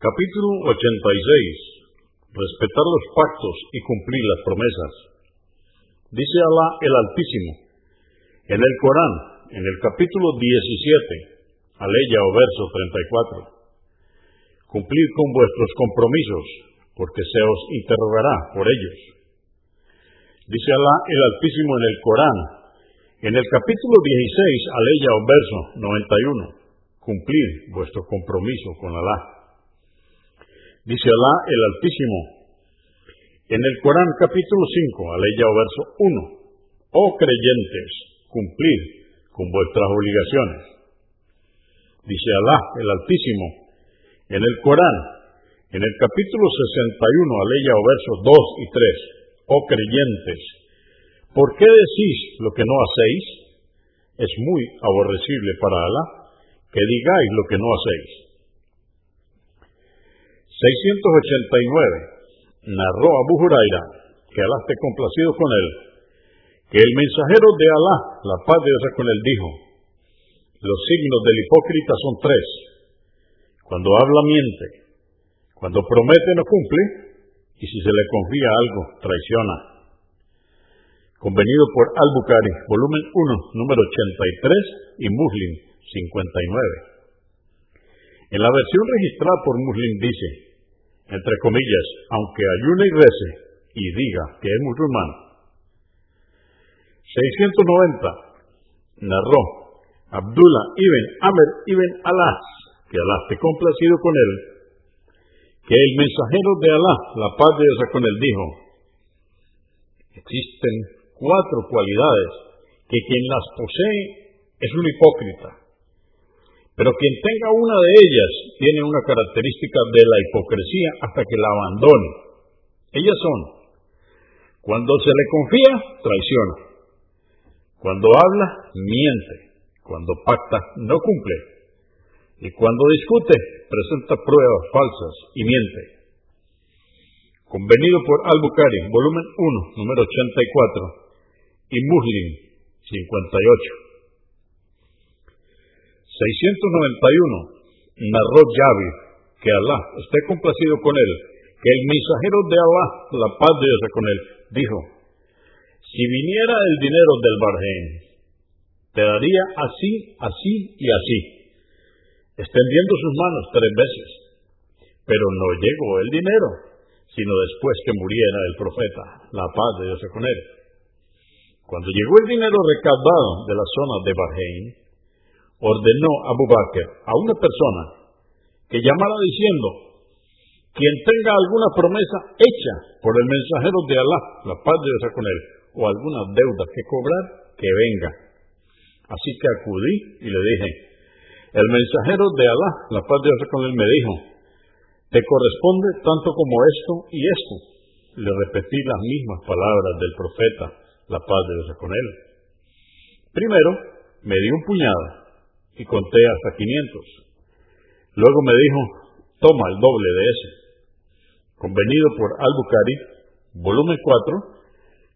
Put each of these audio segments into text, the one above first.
Capítulo 86. Respetar los pactos y cumplir las promesas. Dice Alá el Altísimo en el Corán, en el capítulo 17, aleya o verso 34. Cumplir con vuestros compromisos, porque se os interrogará por ellos. Dice Alá el Altísimo en el Corán, en el capítulo 16, aleya o verso 91. Cumplir vuestro compromiso con Alá. Dice Alá el Altísimo en el Corán capítulo 5, aleya o verso 1. Oh creyentes, cumplir con vuestras obligaciones. Dice Alá el Altísimo en el Corán, en el capítulo 61, aleya o versos 2 y 3. Oh creyentes, ¿por qué decís lo que no hacéis? Es muy aborrecible para Alá que digáis lo que no hacéis. 689. Narró Abu Huraira, que Alá esté complacido con él, que el mensajero de Alá, la paz de Dios con él, dijo, los signos del hipócrita son tres. Cuando habla miente, cuando promete no cumple, y si se le confía algo, traiciona. Convenido por Al-Bukhari, volumen 1, número 83 y Muslim 59. En la versión registrada por Muslim dice, entre comillas, aunque ayune y rece y diga que es musulmán. 690. Narró Abdullah ibn Amr ibn Alá, que Alá esté complacido con él, que el mensajero de Alá, la paz de Dios con él, dijo, existen cuatro cualidades que quien las posee es un hipócrita. Pero quien tenga una de ellas tiene una característica de la hipocresía hasta que la abandone. Ellas son, cuando se le confía, traiciona. Cuando habla, miente. Cuando pacta, no cumple. Y cuando discute, presenta pruebas falsas y miente. Convenido por Al-Bukhari, volumen 1, número 84, y Muslim, 58. 691. Narró Yahweh, que Alá esté complacido con él, que el mensajero de Alá, la paz de Dios con él, dijo, si viniera el dinero del Barjén, te daría así, así y así, extendiendo sus manos tres veces. Pero no llegó el dinero, sino después que muriera el profeta, la paz de Dios con él. Cuando llegó el dinero recaudado de la zona de Barjén, ordenó a Abu Bakr a una persona que llamara diciendo, quien tenga alguna promesa hecha por el mensajero de Alá, la paz de Dios con él, o alguna deuda que cobrar, que venga. Así que acudí y le dije, el mensajero de Alá, la paz de Dios con él, me dijo, te corresponde tanto como esto y esto. Le repetí las mismas palabras del profeta, la paz de Dios con él. Primero, me dio un puñado y conté hasta 500. Luego me dijo, toma el doble de ese. Convenido por Al-Bukhari, volumen 4,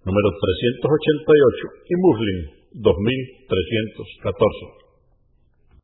número 388 y Muslim 2314.